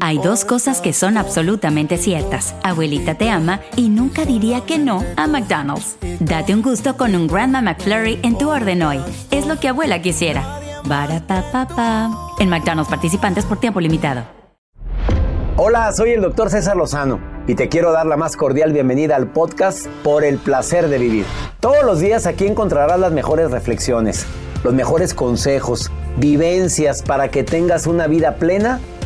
Hay dos cosas que son absolutamente ciertas. Abuelita te ama y nunca diría que no a McDonald's. Date un gusto con un Grandma McFlurry en tu orden hoy. Es lo que abuela quisiera. Barata En McDonald's participantes por tiempo limitado. Hola, soy el doctor César Lozano y te quiero dar la más cordial bienvenida al podcast Por el placer de vivir. Todos los días aquí encontrarás las mejores reflexiones, los mejores consejos, vivencias para que tengas una vida plena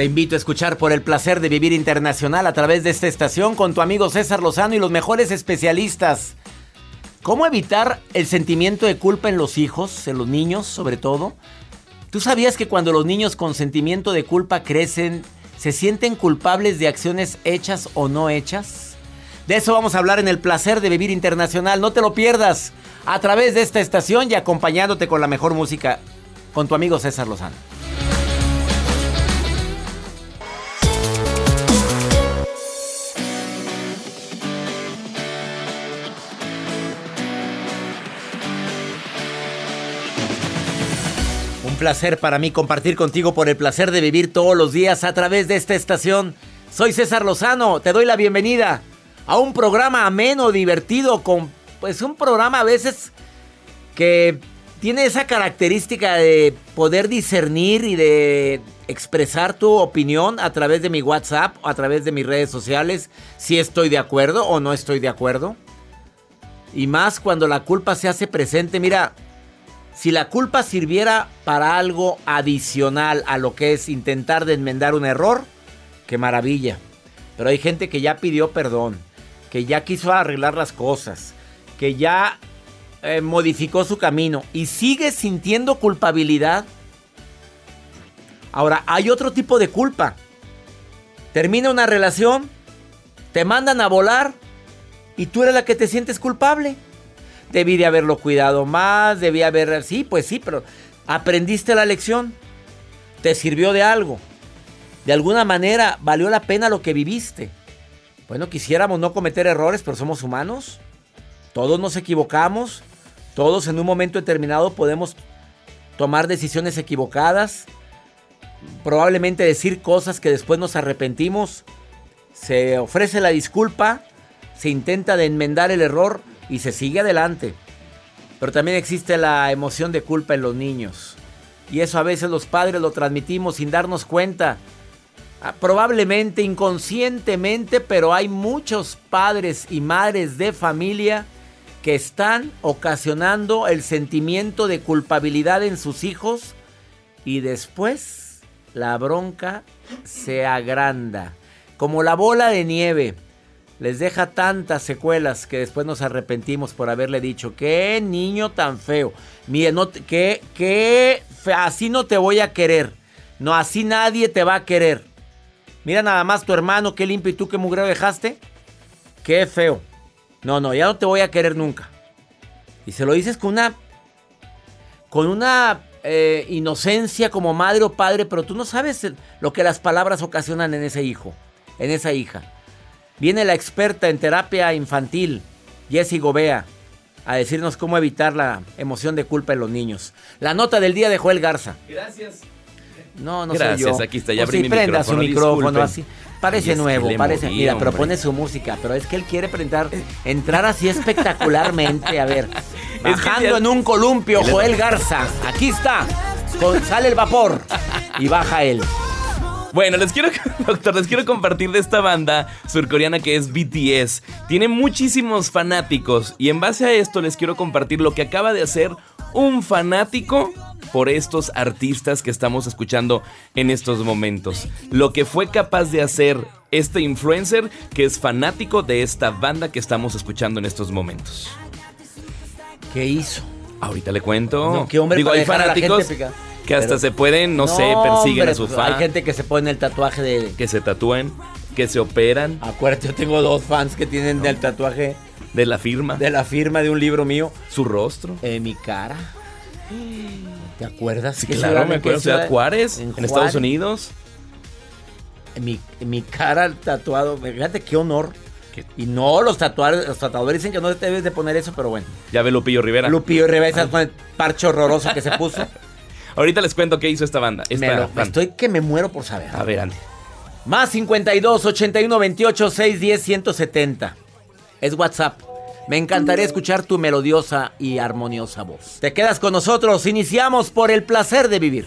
Te invito a escuchar por el placer de vivir internacional a través de esta estación con tu amigo César Lozano y los mejores especialistas. ¿Cómo evitar el sentimiento de culpa en los hijos, en los niños sobre todo? ¿Tú sabías que cuando los niños con sentimiento de culpa crecen, se sienten culpables de acciones hechas o no hechas? De eso vamos a hablar en el placer de vivir internacional. No te lo pierdas a través de esta estación y acompañándote con la mejor música con tu amigo César Lozano. Placer para mí compartir contigo por el placer de vivir todos los días a través de esta estación. Soy César Lozano, te doy la bienvenida a un programa ameno, divertido, con pues un programa a veces que tiene esa característica de poder discernir y de expresar tu opinión a través de mi WhatsApp a través de mis redes sociales, si estoy de acuerdo o no estoy de acuerdo. Y más cuando la culpa se hace presente. Mira, si la culpa sirviera para algo adicional a lo que es intentar de enmendar un error, qué maravilla. Pero hay gente que ya pidió perdón, que ya quiso arreglar las cosas, que ya eh, modificó su camino y sigue sintiendo culpabilidad. Ahora, hay otro tipo de culpa. Termina una relación, te mandan a volar y tú eres la que te sientes culpable. Debí de haberlo cuidado más, debí haber... Sí, pues sí, pero aprendiste la lección. Te sirvió de algo. De alguna manera valió la pena lo que viviste. Bueno, quisiéramos no cometer errores, pero somos humanos. Todos nos equivocamos. Todos en un momento determinado podemos tomar decisiones equivocadas. Probablemente decir cosas que después nos arrepentimos. Se ofrece la disculpa. Se intenta de enmendar el error y se sigue adelante. Pero también existe la emoción de culpa en los niños. Y eso a veces los padres lo transmitimos sin darnos cuenta. Ah, probablemente inconscientemente, pero hay muchos padres y madres de familia que están ocasionando el sentimiento de culpabilidad en sus hijos y después la bronca se agranda. Como la bola de nieve les deja tantas secuelas que después nos arrepentimos por haberle dicho, qué niño tan feo. Mire, no, que, que así no te voy a querer. No, así nadie te va a querer. Mira nada más tu hermano, qué limpio y tú qué mugreo dejaste. Qué feo. No, no, ya no te voy a querer nunca. Y se lo dices con una, con una eh, inocencia como madre o padre, pero tú no sabes lo que las palabras ocasionan en ese hijo, en esa hija. Viene la experta en terapia infantil, Jessie Gobea, a decirnos cómo evitar la emoción de culpa en los niños. La nota del día de Joel Garza. Gracias. No, no Gracias, yo. aquí está, ya o si prenda su micrófono así. Parece nuevo, parece. moví, mira, pero hombre. pone su música, pero es que él quiere prender, entrar así espectacularmente. A ver, bajando en un columpio, Joel Garza. Aquí está. Con- sale el vapor y baja él. Bueno, les quiero, doctor, les quiero compartir de esta banda surcoreana que es BTS. Tiene muchísimos fanáticos y en base a esto les quiero compartir lo que acaba de hacer un fanático por estos artistas que estamos escuchando en estos momentos. Lo que fue capaz de hacer este influencer que es fanático de esta banda que estamos escuchando en estos momentos. ¿Qué hizo? Ahorita le cuento. No, qué hombre Digo, para hay dejar a la fanáticos gente que hasta se pueden, no, sé, persiguen hombre, a su pues, fan, Hay gente que se pone el tatuaje de. que se tatúen, que se operan Acuérdate, yo tengo dos fans que tienen el tatuaje de la firma, de la firma de un libro mío su rostro. en mi cara. ¿Te acuerdas? Sí, ¿Qué claro, me acuerdo. Ciudad? Juárez, en, En Estados Juárez. Unidos. Mi, mi cara tatuado. Fíjate qué honor. ¿Qué? Y no, los tatuadores, los tatuadores dicen que no te debes de poner eso, pero bueno. Ya ve Lupillo Rivera. Lupillo Rivera con el parche horroroso que se puso. Ahorita les cuento qué hizo esta banda. Esta Me lo- fan. estoy que me muero por saber. A ver, Andy. Más 52 81 28 610 170. Es WhatsApp. Me encantaría escuchar tu melodiosa y armoniosa voz. Te quedas con nosotros. Iniciamos por el placer de vivir.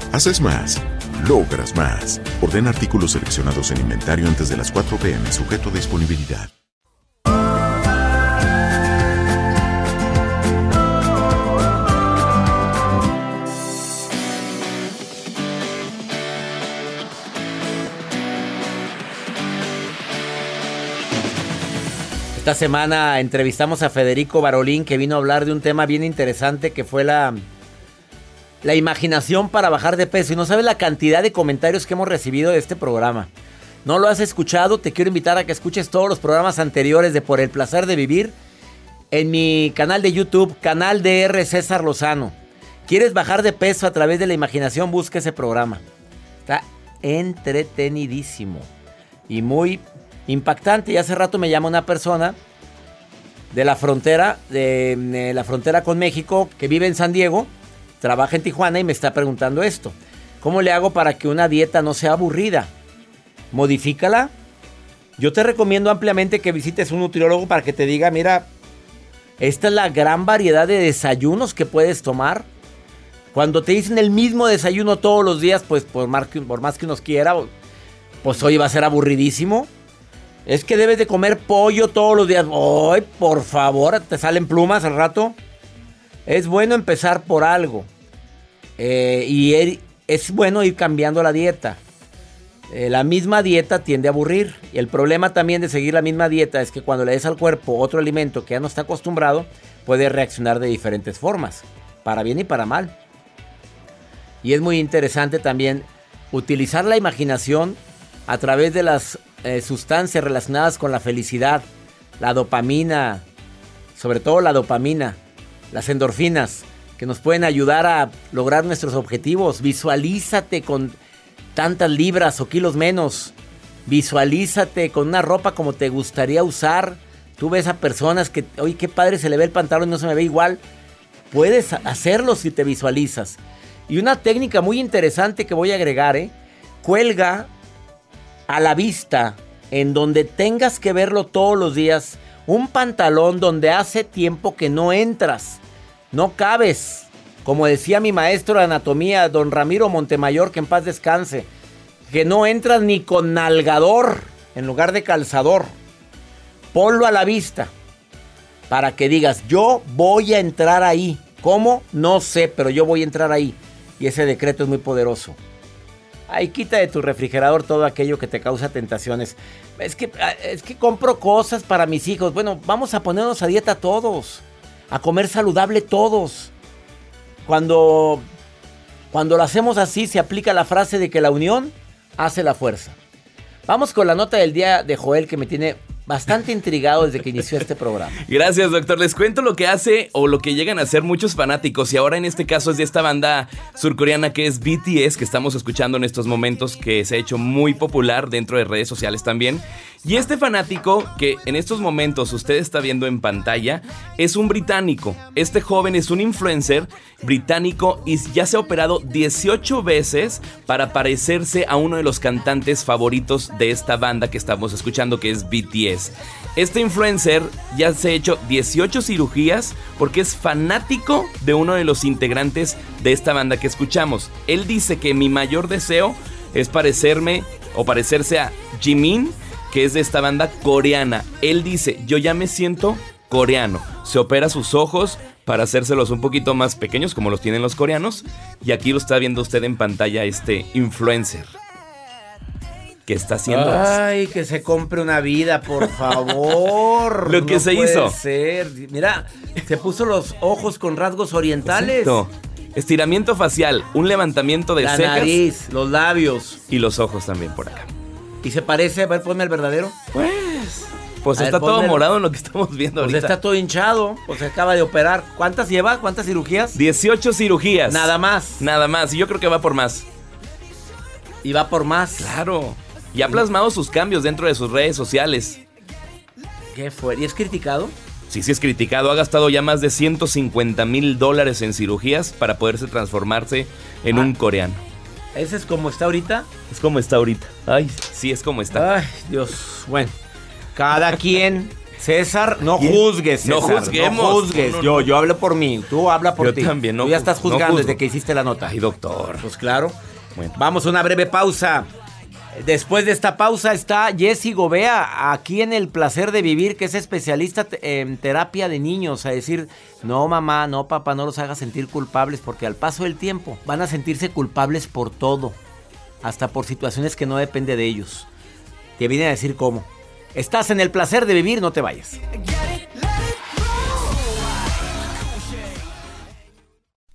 Haces más, logras más. Ordena artículos seleccionados en inventario antes de las 4 pm, sujeto a disponibilidad. Esta semana entrevistamos a Federico Barolín que vino a hablar de un tema bien interesante que fue la, la imaginación para bajar de peso. Y no sabes la cantidad de comentarios que hemos recibido de este programa. ¿No lo has escuchado? Te quiero invitar a que escuches todos los programas anteriores de Por el Placer de Vivir en mi canal de YouTube, canal DR César Lozano. ¿Quieres bajar de peso a través de la imaginación? Busca ese programa. Está entretenidísimo y muy impactante. Y hace rato me llama una persona de la frontera, de, de la frontera con México, que vive en San Diego, trabaja en Tijuana y me está preguntando esto. ¿Cómo le hago para que una dieta no sea aburrida? Modifícala. Yo te recomiendo ampliamente que visites un nutriólogo para que te diga, mira, esta es la gran variedad de desayunos que puedes tomar. Cuando te dicen el mismo desayuno todos los días, pues por más que, por uno quiera, pues hoy va a ser aburridísimo. Es que debes de comer pollo todos los días. ¡Ay, por favor! ¿Te salen plumas al rato? Es bueno empezar por algo. Eh, y er- es bueno ir cambiando la dieta. Eh, la misma dieta tiende a aburrir. Y el problema también de seguir la misma dieta es que cuando le des al cuerpo otro alimento que ya no está acostumbrado, puede reaccionar de diferentes formas. Para bien y para mal. Y es muy interesante también utilizar la imaginación a través de las eh, sustancias relacionadas con la felicidad, la dopamina, sobre todo la dopamina, las endorfinas, que nos pueden ayudar a lograr nuestros objetivos. Visualízate con tantas libras o kilos menos. Visualízate con una ropa como te gustaría usar. Tú ves a personas que, oye, qué padre se le ve el pantalón y no se me ve igual. Puedes hacerlo si te visualizas. Y una técnica muy interesante que voy a agregar, ¿eh? Cuelga a la vista, en donde tengas que verlo todos los días, un pantalón donde hace tiempo que no entras, no cabes. Como decía mi maestro de anatomía, don Ramiro Montemayor, que en paz descanse, que no entras ni con nalgador en lugar de calzador. Ponlo a la vista para que digas, yo voy a entrar ahí. ¿Cómo? No sé, pero yo voy a entrar ahí. Y ese decreto es muy poderoso. Ahí quita de tu refrigerador todo aquello que te causa tentaciones. Es que, ah, es que compro cosas para mis hijos. Bueno, vamos a ponernos a dieta todos. A comer saludable todos. Cuando, cuando lo hacemos así, se aplica la frase de que la unión hace la fuerza. Vamos con la nota del día de Joel que me tiene bastante intrigado desde que inició este programa. Gracias, doctor. Les cuento lo que hace o lo que llegan a hacer muchos fanáticos. Y ahora en este caso es de esta banda surcoreana que es BTS, que estamos escuchando en estos momentos, que se ha hecho muy popular dentro de redes sociales también. Y este fanático que en estos momentos usted está viendo en pantalla es un británico. Este joven es un influencer británico y ya se ha operado 18 veces para parecerse a uno de los cantantes favoritos de esta banda que estamos escuchando que es BTS. Este influencer ya se ha hecho 18 cirugías porque es fanático de uno de los integrantes de esta banda que escuchamos. Él dice que mi mayor deseo es parecerme o parecerse a Jimin que es de esta banda coreana. Él dice, yo ya me siento coreano. Se opera sus ojos para hacérselos un poquito más pequeños como los tienen los coreanos. Y aquí lo está viendo usted en pantalla este influencer. ¿Qué está haciendo? Ay, que se compre una vida, por favor. lo que se hizo. Ser. Mira, se puso los ojos con rasgos orientales. Estiramiento facial, un levantamiento de La nariz, los labios. Y los ojos también por acá. ¿Y se parece? A ver, ponme el verdadero. Pues. Pues está todo morado en lo que estamos viendo pues está todo hinchado. Pues se acaba de operar. ¿Cuántas lleva? ¿Cuántas cirugías? 18 cirugías. Nada más. Nada más. Y yo creo que va por más. Y va por más. Claro. Y ha plasmado sus cambios dentro de sus redes sociales. ¿Qué fue? ¿Y es criticado? Sí, sí es criticado. Ha gastado ya más de 150 mil dólares en cirugías para poderse transformarse en ah. un coreano. ¿Ese es como está ahorita? Es como está ahorita. Ay, sí, es como está. Ay, Dios. Bueno, cada quien. César, no juzgues, César, No juzguemos. No juzgues. yo, yo hablo por mí. Tú habla por ti. Yo también, no Tú ya estás juzgando desde que hiciste la nota. Ay, doctor. Pues claro. Bueno. Vamos a una breve pausa. Después de esta pausa está Jessy Gobea, aquí en El Placer de Vivir, que es especialista en terapia de niños. A decir, no mamá, no papá, no los hagas sentir culpables, porque al paso del tiempo van a sentirse culpables por todo, hasta por situaciones que no depende de ellos. Te viene a decir cómo. Estás en El Placer de Vivir, no te vayas.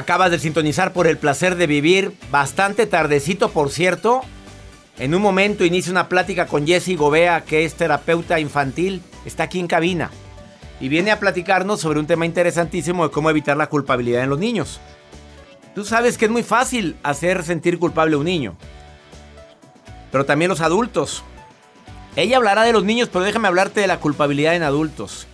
Acabas de sintonizar por el placer de vivir, bastante tardecito por cierto. En un momento inicia una plática con Jesse Gobea, que es terapeuta infantil, está aquí en cabina y viene a platicarnos sobre un tema interesantísimo de cómo evitar la culpabilidad en los niños. Tú sabes que es muy fácil hacer sentir culpable a un niño, pero también los adultos. Ella hablará de los niños, pero déjame hablarte de la culpabilidad en adultos.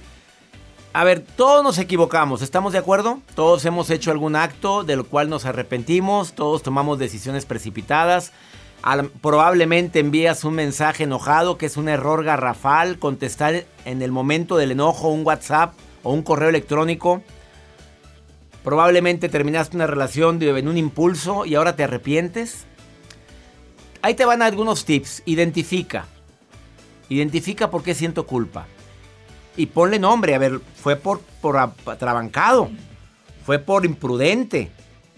A ver, todos nos equivocamos, ¿estamos de acuerdo? Todos hemos hecho algún acto del cual nos arrepentimos, todos tomamos decisiones precipitadas. probablemente envías un mensaje enojado que es un error garrafal, contestar en el momento del enojo un WhatsApp o un correo electrónico. Probablemente terminaste una relación en un impulso y ahora te arrepientes. Ahí te van algunos tips. Identifica. Identifica por qué siento culpa y ponle nombre. A ver, fue por, por atrabancado, fue por imprudente,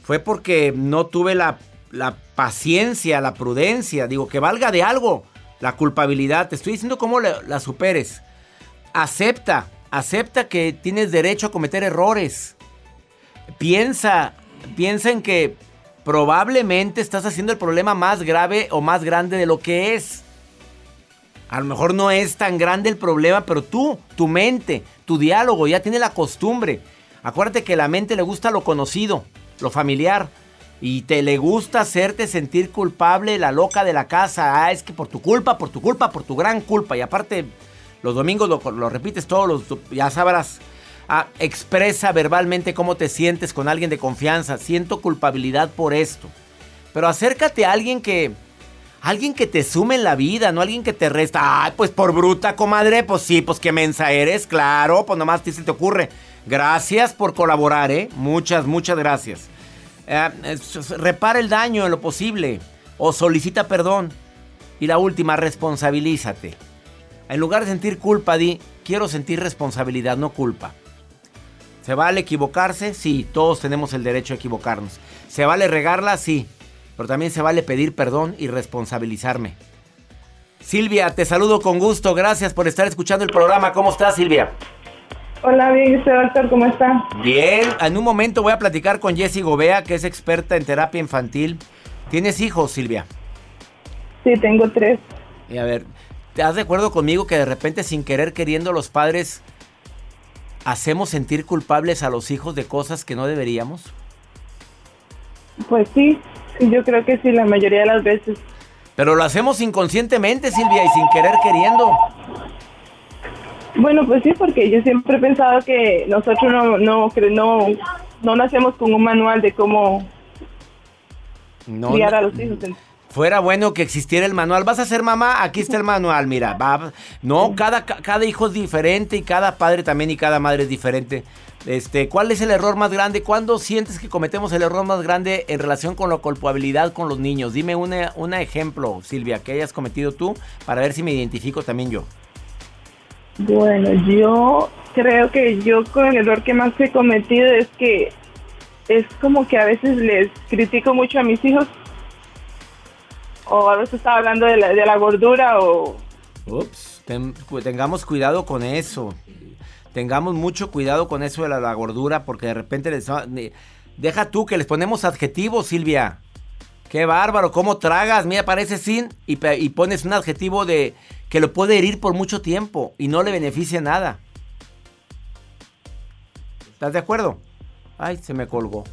fue porque no tuve la, paciencia, la prudencia. Digo, que valga de algo la culpabilidad. Te estoy diciendo cómo la, la superes. Acepta, acepta que tienes derecho a cometer errores. Piensa, piensa en que probablemente estás haciendo el problema más grave o más grande de lo que es. A lo mejor no es tan grande el problema, pero tú, tu mente, tu diálogo ya tiene la costumbre. Acuérdate que la mente le gusta lo conocido, lo familiar. Y te le gusta hacerte sentir culpable, la loca de la casa. Ah, es que por tu culpa, por tu culpa, por tu gran culpa. Y aparte, los domingos lo, repites todos los... Ya sabrás. Ah, expresa verbalmente cómo te sientes con alguien de confianza. Siento culpabilidad por esto. Pero acércate a alguien que Alguien que te sume en la vida, no alguien que te resta. Ay, pues por bruta, comadre. Pues sí, pues qué mensa eres, claro. Pues nomás se te ocurre. Gracias por colaborar, ¿eh? Muchas, muchas gracias. Eh, repara el daño en lo posible. O solicita perdón. Y la última, responsabilízate. En lugar de sentir culpa, di, quiero sentir responsabilidad, no culpa. ¿Se vale equivocarse? Sí, todos tenemos el derecho a equivocarnos. ¿Se vale regarla? Sí pero también se vale pedir perdón y responsabilizarme. Silvia, te saludo con gusto. Gracias por estar escuchando el programa. ¿Cómo estás, Silvia? Hola, bien, usted, doctor, ¿cómo está? Bien, en un momento voy a platicar con Jessie Gobea, que es experta en terapia infantil. ¿Tienes hijos, Silvia? Sí, tengo tres. Y a ver, ¿te has de acuerdo conmigo que de repente, sin querer queriendo, los padres hacemos sentir culpables a los hijos de cosas que no deberíamos? Pues sí, yo creo que sí, la mayoría de las veces. Pero lo hacemos inconscientemente, Silvia, y sin querer queriendo. Bueno, pues sí, porque yo siempre he pensado que nosotros no no no, no nacemos con un manual de cómo criar a los hijos. Fuera bueno que existiera el manual. ¿Vas a ser mamá? Aquí está el manual, mira. Va. No, cada, cada hijo es diferente y cada padre también y cada madre es diferente. Este, ¿Cuál es el error más grande? ¿Cuándo sientes que cometemos el error más grande en relación con la culpabilidad con los niños? Dime un ejemplo, Silvia, que hayas cometido tú para ver si me identifico también yo. Bueno, yo creo que yo con el error que más he cometido es que es como que a veces les critico mucho a mis hijos o a veces estaba hablando de la, gordura o... Ups, tengamos cuidado con eso. Tengamos mucho cuidado con eso de la, gordura porque de repente les... Deja tú que les ponemos adjetivos, Silvia. Qué bárbaro, cómo tragas, mira, parece sin y, y, pones un adjetivo de que lo puede herir por mucho tiempo y no le beneficia nada. ¿Estás de acuerdo? Ay, se me colgó.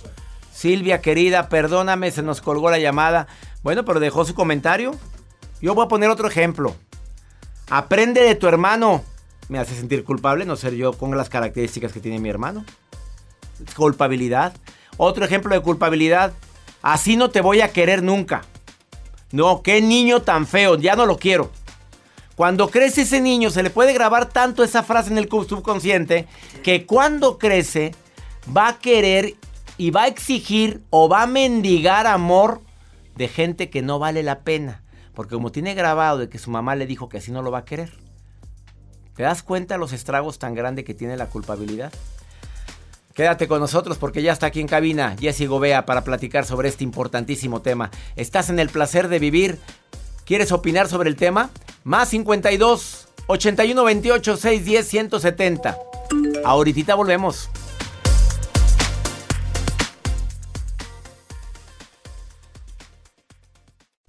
Silvia, querida, perdóname, se nos colgó la llamada. Bueno, pero dejó su comentario. Yo voy a poner otro ejemplo. Aprende de tu hermano. Me hace sentir culpable no ser yo con las características que tiene mi hermano. Culpabilidad. Otro ejemplo de culpabilidad. Así no te voy a querer nunca. No, qué niño tan feo, ya no lo quiero. Cuando crece ese niño se le puede grabar tanto esa frase en el subconsciente que cuando crece va a querer y va a exigir o va a mendigar amor de gente que no vale la pena. Porque como tiene grabado de que su mamá le dijo que así no lo va a querer. ¿Te das cuenta los estragos tan grandes que tiene la culpabilidad? Quédate con nosotros porque ya está aquí en cabina Jessy Gobea para platicar sobre este importantísimo tema. Estás en el placer de vivir. ¿Quieres opinar sobre el tema? Más 52 81 28 610 170. Ahorita volvemos.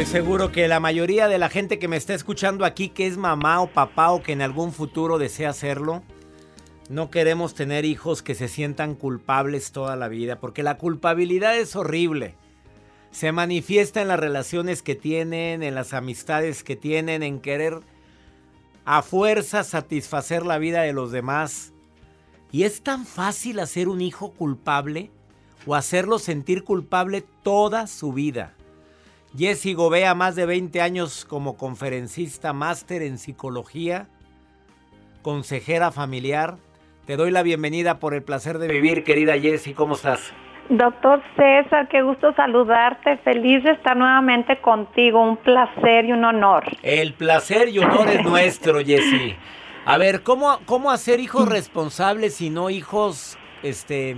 Estoy seguro que la mayoría de la gente que me está escuchando aquí, que es mamá o papá o que en algún futuro desea hacerlo, no queremos tener hijos que se sientan culpables toda la vida, porque la culpabilidad es horrible. Se manifiesta en las relaciones que tienen, en las amistades que tienen, en querer a fuerza satisfacer la vida de los demás. Y es tan fácil hacer un hijo culpable o hacerlo sentir culpable toda su vida. Jessy Gobea, más de 20 años como conferencista, máster en psicología, consejera familiar. Te doy la bienvenida por el placer de vivir, querida Jessy. ¿Cómo estás? Doctor César, qué gusto saludarte. Feliz de estar nuevamente contigo. Un placer y un honor. El placer y honor es nuestro, Jessy. A ver, ¿cómo, cómo hacer hijos responsables y no hijos, este,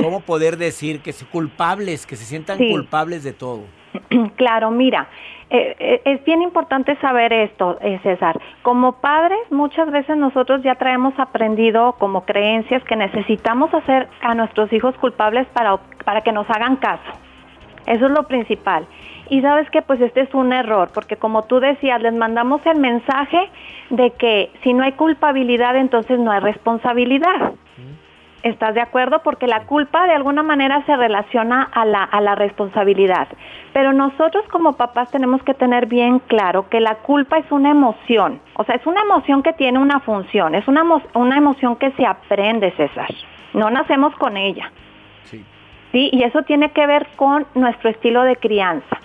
cómo poder decir que culpables, que se sientan culpables de todo? Claro, mira, eh, eh, es bien importante saber esto, eh, César. Como padres, muchas veces nosotros ya traemos aprendido como creencias que necesitamos hacer a nuestros hijos culpables para, para que nos hagan caso. Eso es lo principal. Y sabes que pues este es un error, porque como tú decías, les mandamos el mensaje de que si no hay culpabilidad, entonces no hay responsabilidad. ¿Estás de acuerdo? Porque la culpa de alguna manera se relaciona a la, a la responsabilidad. Pero nosotros como papás tenemos que tener bien claro que la culpa es una emoción. O sea, es una emoción que tiene una función. Es una, una emoción que se aprende, César. No nacemos con ella. Sí. ¿Sí? Y eso tiene que ver con nuestro estilo de crianza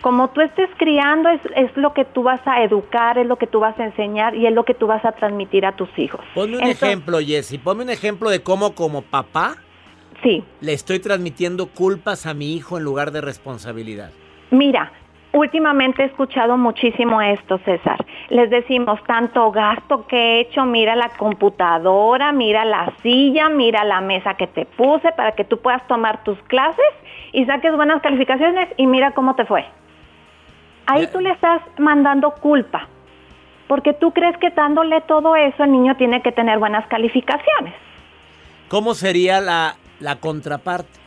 como tú estés criando es, es, lo que tú vas a educar, es lo que tú vas a enseñar y es lo que tú vas a transmitir a tus hijos. Ponme un ejemplo, Jessy, ponme un ejemplo de cómo como papá sí. le estoy transmitiendo culpas a mi hijo en lugar de responsabilidad. Mira, últimamente he escuchado muchísimo esto, César. Les decimos tanto gasto que he hecho, mira la computadora, mira la silla, mira la mesa que te puse para que tú puedas tomar tus clases y saques buenas calificaciones y mira cómo te fue Ahí tú le estás mandando culpa, porque tú crees que dándole todo eso el niño tiene que tener buenas calificaciones. ¿Cómo sería la, la contraparte?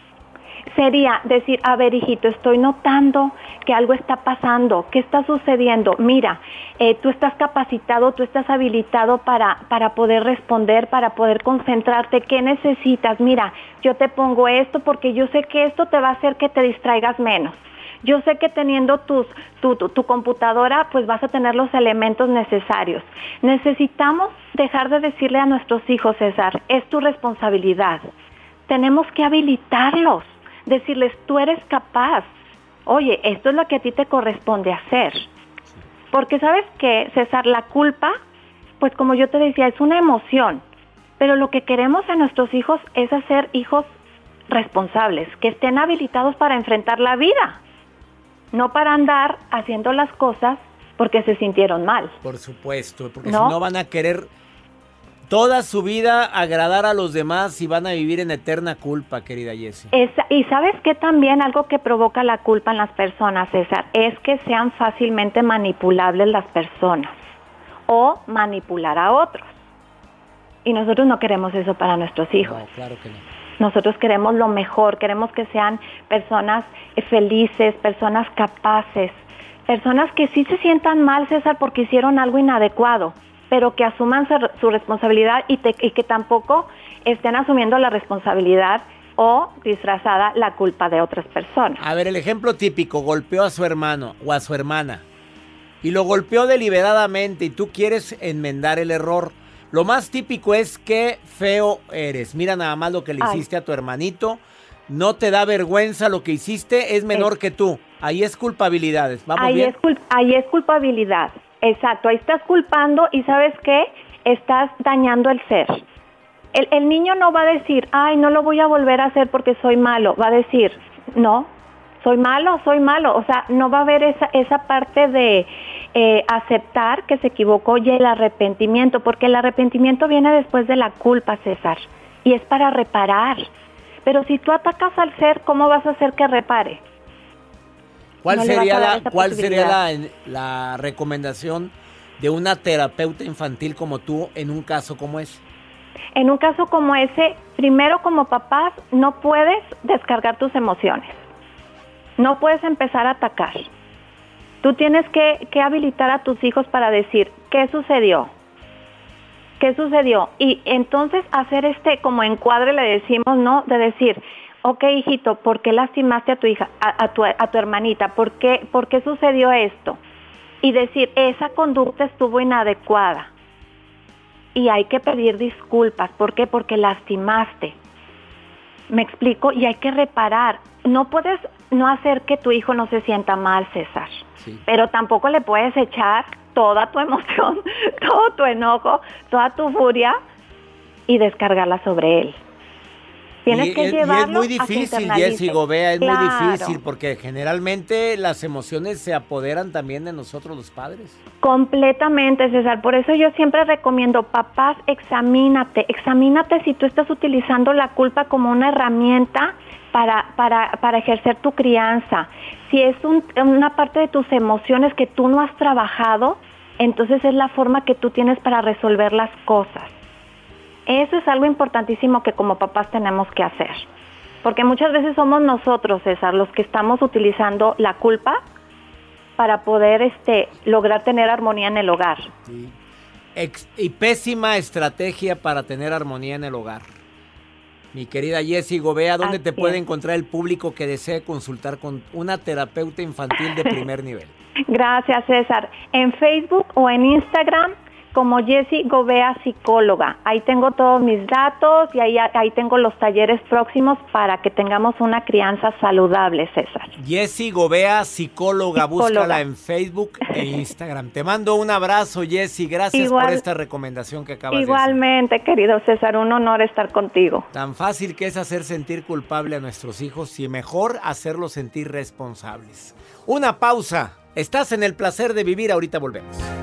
sería decir, a ver hijito, estoy notando que algo está pasando, ¿qué está sucediendo? Mira, eh, tú estás capacitado, tú estás habilitado para, para poder responder, para poder concentrarte, ¿qué necesitas? Mira, yo te pongo esto porque yo sé que esto te va a hacer que te distraigas menos. Yo sé que teniendo tu, tu, computadora, pues vas a tener los elementos necesarios. Necesitamos dejar de decirle a nuestros hijos, César, es tu responsabilidad. Tenemos que habilitarlos decirles, tú eres capaz, oye, esto es lo que a ti te corresponde hacer. Porque sabes que, César, la culpa, pues como yo te decía, es una emoción, pero lo que queremos a nuestros hijos es hacer hijos responsables, que estén habilitados para enfrentar la vida, no para andar haciendo las cosas porque se sintieron mal. Por supuesto, porque si no van a querer toda su vida agradar a los demás y van a vivir en eterna culpa, querida Jessie. y sabes que también algo que provoca la culpa en las personas, César, es que sean fácilmente manipulables las personas o manipular a otros. Y nosotros no queremos eso para nuestros hijos. No, claro que no. Nosotros queremos lo mejor, queremos que sean personas felices, personas capaces, personas que sí se sientan mal, César, porque hicieron algo inadecuado pero que asuman su, responsabilidad y, que tampoco estén asumiendo la responsabilidad o disfrazada la culpa de otras personas. A ver, el ejemplo típico, golpeó a su hermano o a su hermana y lo golpeó deliberadamente y tú quieres enmendar el error. Lo más típico es que feo eres. Mira nada más lo que le hiciste a tu hermanito. No te da vergüenza lo que hiciste, es menor que tú. Ahí es culpabilidad. ¿Vamos ahí, bien? Es ahí es culpabilidad. Exacto, ahí estás culpando y sabes qué, estás dañando el ser. El, niño no va a decir, ay, no lo voy a volver a hacer porque soy malo, va a decir, no, soy malo, soy malo. O sea, no va a haber esa, esa parte de eh, aceptar que se equivocó y el arrepentimiento, porque el arrepentimiento viene después de la culpa, César, y es para reparar. Pero si tú atacas al ser, ¿cómo vas a hacer que repare? ¿Cuál sería, la, ¿cuál sería la, recomendación de una terapeuta infantil como tú en un caso como ese? En un caso como ese, primero como papás no puedes descargar tus emociones. No puedes empezar a atacar. Tú tienes que, que habilitar a tus hijos para decir, ¿qué sucedió? ¿Qué sucedió? Y entonces hacer este como encuadre, le decimos, ¿no? De decir, ok hijito, ¿por qué lastimaste a tu hija, a, tu, a tu, hermanita? ¿Por qué, ¿Por qué sucedió esto? Y decir, esa conducta estuvo inadecuada. Y hay que pedir disculpas. ¿Por qué? Porque lastimaste. Me explico, y hay que reparar. No puedes no hacer que tu hijo no se sienta mal, César. Pero tampoco le puedes echar toda tu emoción, todo tu enojo, toda tu furia y descargarla sobre él. Tienes que llevarlo y es muy difícil, Jessy Gobea, es muy difícil porque generalmente las emociones se apoderan también de nosotros los padres. Completamente, César. Por eso yo siempre recomiendo, papás, examínate, examínate si tú estás utilizando la culpa como una herramienta para, para, para ejercer tu crianza. Si es una parte de tus emociones que tú no has trabajado, entonces es la forma que tú tienes para resolver las cosas. Eso es algo importantísimo que como papás tenemos que hacer. Porque muchas veces somos nosotros, César, los que estamos utilizando la culpa para poder este, lograr tener armonía en el hogar. y pésima estrategia para tener armonía en el hogar. Mi querida Jessie Gobea, ¿dónde te puede encontrar el público que desee consultar con una terapeuta infantil de primer nivel? Gracias, César. En Facebook o en Instagram como Jessie Gobea Psicóloga. Ahí tengo todos mis datos y ahí, ahí tengo los talleres próximos para que tengamos una crianza saludable, César. Jessie Gobea Psicóloga, búscala en Facebook e Instagram. Te mando un abrazo, Jessie. Gracias por esta recomendación que acabas de hacer. Igualmente, querido César, un honor estar contigo. Tan fácil que es hacer sentir culpable a nuestros hijos y mejor hacerlos sentir responsables. Una pausa. Estás en el placer de vivir, ahorita volvemos.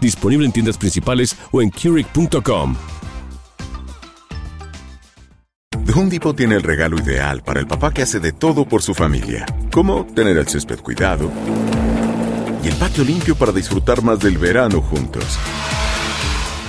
Disponible en tiendas principales o en Keurig.com. Home Depot tiene el regalo ideal para el papá que hace de todo por su familia, como tener el césped cuidado y el patio limpio para disfrutar más del verano juntos.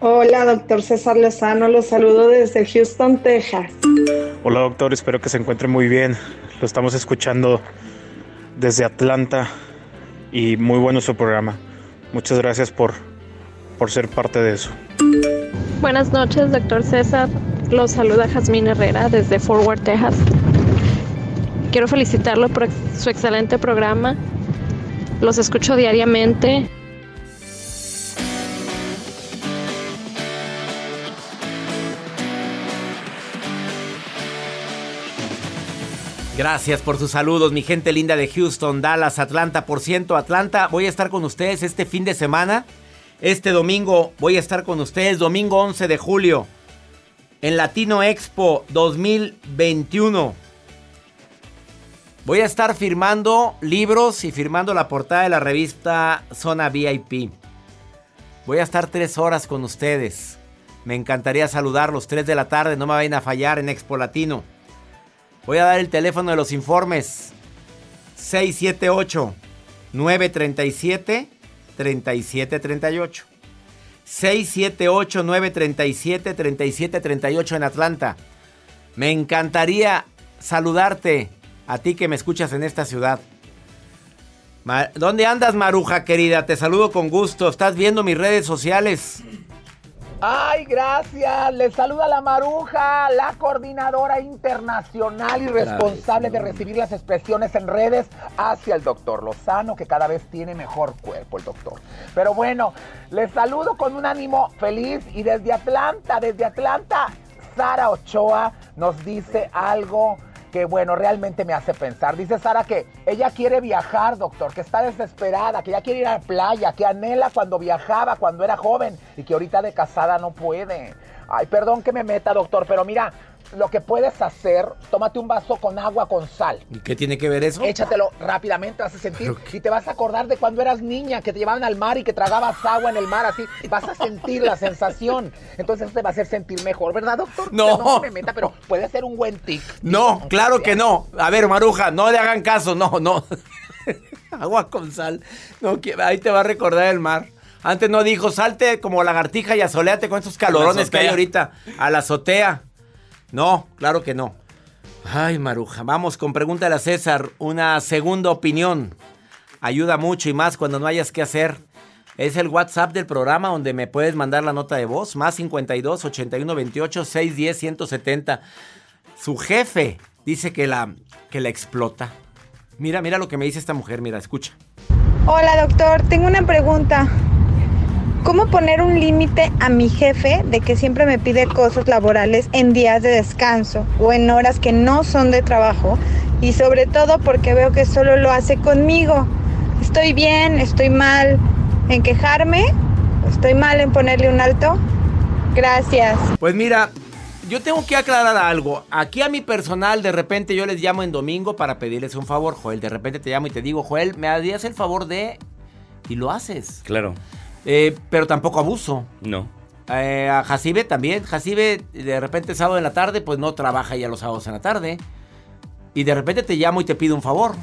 Hola, doctor César Lozano, los saludo desde Houston, Texas. Hola doctor, espero que se encuentre muy bien. Lo estamos escuchando desde Atlanta y muy bueno su programa. Muchas gracias por, por ser parte de eso. Buenas noches, doctor César. Los saluda Jazmín Herrera desde Fort Worth, Texas. Quiero felicitarlo por su excelente programa. Los escucho diariamente. Gracias por sus saludos, mi gente linda de Houston, Dallas, Atlanta. Por ciento, Atlanta, voy a estar con ustedes este fin de semana. Este domingo voy a estar con ustedes, domingo 11 de julio, en Latino Expo 2021. Voy a estar firmando libros y firmando la portada de la revista Zona VIP. Voy a estar tres horas con ustedes. Me encantaría saludarlos, 3 de la tarde, no me vayan a fallar en Expo Latino. Voy a dar el teléfono de los informes. 678 937 3738. 678 937 3738 en Atlanta. Me encantaría saludarte a ti que me escuchas en esta ciudad. ¿Dónde andas, Maruja querida? Te saludo con gusto. ¿Estás viendo mis redes sociales? Ay, gracias. Les saluda la Maruja, la coordinadora internacional y responsable de recibir las expresiones en redes hacia el doctor Lozano, que cada vez tiene mejor cuerpo el doctor. Pero bueno, les saludo con un ánimo feliz y desde Atlanta, desde Atlanta, Sara Ochoa nos dice algo que bueno, realmente me hace pensar. Dice Sara que ella quiere viajar, doctor, que está desesperada, que ya quiere ir a la playa, que anhela cuando viajaba, cuando era joven y que ahorita de casada no puede. Ay, perdón que me meta, doctor, pero mira, lo que puedes hacer, tómate un vaso con agua con sal. ¿Y qué tiene que ver eso? Échatelo rápidamente, vas a sentir y te vas a acordar de cuando eras niña, que te llevaban al mar y que tragabas agua en el mar, así vas a sentir la sensación. Entonces eso te va a hacer sentir mejor, ¿verdad, doctor? No. no me meta, pero puede ser un buen tic. No, claro que no. A ver, Maruja, no le hagan caso, no, no. agua con sal. No, ahí te va a recordar el mar. Antes no dijo, salte como lagartija y asoleate con esos calorones que hay ahorita a la azotea. No, claro que no. Ay, Maruja, vamos con pregúntale a César. Una segunda opinión. Ayuda mucho y más cuando no hayas que hacer. Es el WhatsApp del programa donde me puedes mandar la nota de voz. Más 52 81 28 610 170. Su jefe dice que la, que la explota. Mira, mira lo que me dice esta mujer, mira, escucha. Hola doctor, tengo una pregunta. ¿Cómo poner un límite a mi jefe de que siempre me pide cosas laborales en días de descanso o en horas que no son de trabajo? Y sobre todo porque veo que solo lo hace conmigo. ¿Estoy bien? ¿Estoy mal en quejarme? ¿Estoy mal en ponerle un alto? Gracias. Pues mira, yo tengo que aclarar algo. Aquí a mi personal, de repente yo les llamo en domingo para pedirles un favor, Joel. De repente te llamo y te digo, Joel, ¿me harías el favor de...? Y lo haces. Claro. Eh, pero tampoco abuso. No. Eh, a Jacibe también. Jacibe, de repente sábado en la tarde, pues no trabaja ya los sábados en la tarde. Y de repente te llamo y te pido un favor.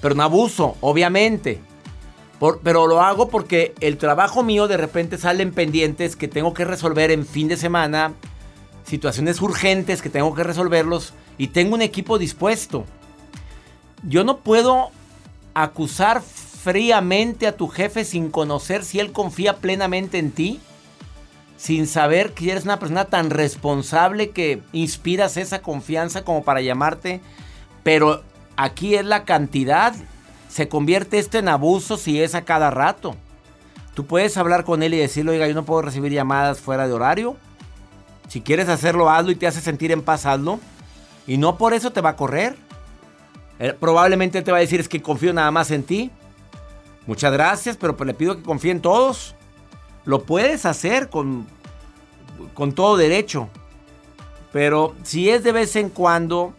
Pero no abuso, obviamente. Por- pero lo hago porque el trabajo mío de repente salen pendientes que tengo que resolver en fin de semana. Situaciones urgentes que tengo que resolverlos. Y tengo un equipo dispuesto. Yo no puedo acusar fríamente a tu jefe sin conocer si él confía plenamente en ti, sin saber que eres una persona tan responsable que inspiras esa confianza como para llamarte, pero aquí es la cantidad, se convierte esto en abuso si es a cada rato. Tú puedes hablar con él y decirle, oiga, yo no puedo recibir llamadas fuera de horario. Si quieres hacerlo, hazlo y te hace sentir en paz, hazlo. Y no por eso te va a correr. Eh, probablemente te va a decir es que confío nada más en ti. Muchas gracias, pero pues le pido que confíe en todos. Lo puedes hacer con, con todo derecho. Pero si es de vez en cuando,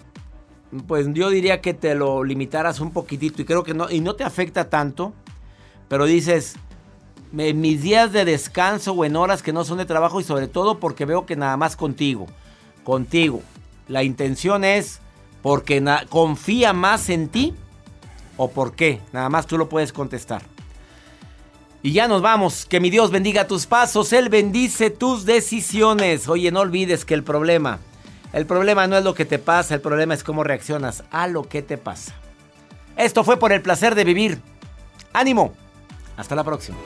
pues yo diría que te lo limitaras un poquitito y creo que no, y no te afecta tanto. Pero dices, en mis días de descanso o en horas que no son de trabajo y sobre todo porque veo que nada más contigo, contigo. La intención es porque confía más en ti o por qué. Nada más tú lo puedes contestar. Y ya nos vamos. Que mi Dios bendiga tus pasos. Él bendice tus decisiones. Oye, no olvides que el problema, el problema no es lo que te pasa, el problema es cómo reaccionas a lo que te pasa. Esto fue por el placer de vivir. Ánimo. Hasta la próxima.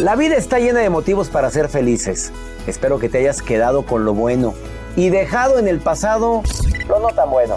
La vida está llena de motivos para ser felices. Espero que te hayas quedado con lo bueno y dejado en el pasado lo no tan bueno.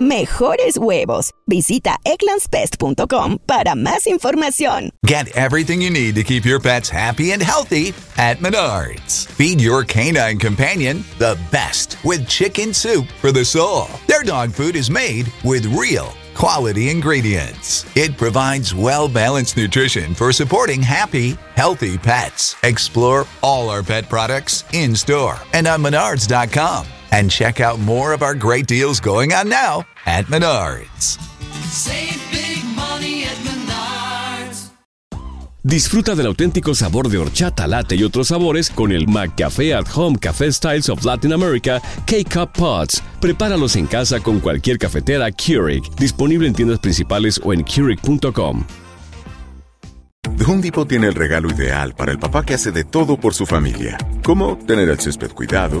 Mejores huevos. Visita egglandsbest.com para más información. Get everything you need to keep your pets happy and healthy at Menards. Feed your canine companion the best with chicken soup for the soul. Their dog food is made with real quality ingredients. It provides well balanced nutrition for supporting happy, healthy pets. Explore all our pet products in store and on menards.com. And check out more of our great deals going on now at Menards. Save big money at Menards. Disfruta del auténtico sabor de horchata, latte y otros sabores con el McCafé at Home Café Styles of Latin America K-Cup Pods. Prepáralos en casa con cualquier cafetera Keurig, disponible en tiendas principales o en Keurig.com. The Home Depot tiene el regalo ideal para el papá que hace de todo por su familia, como tener el césped cuidado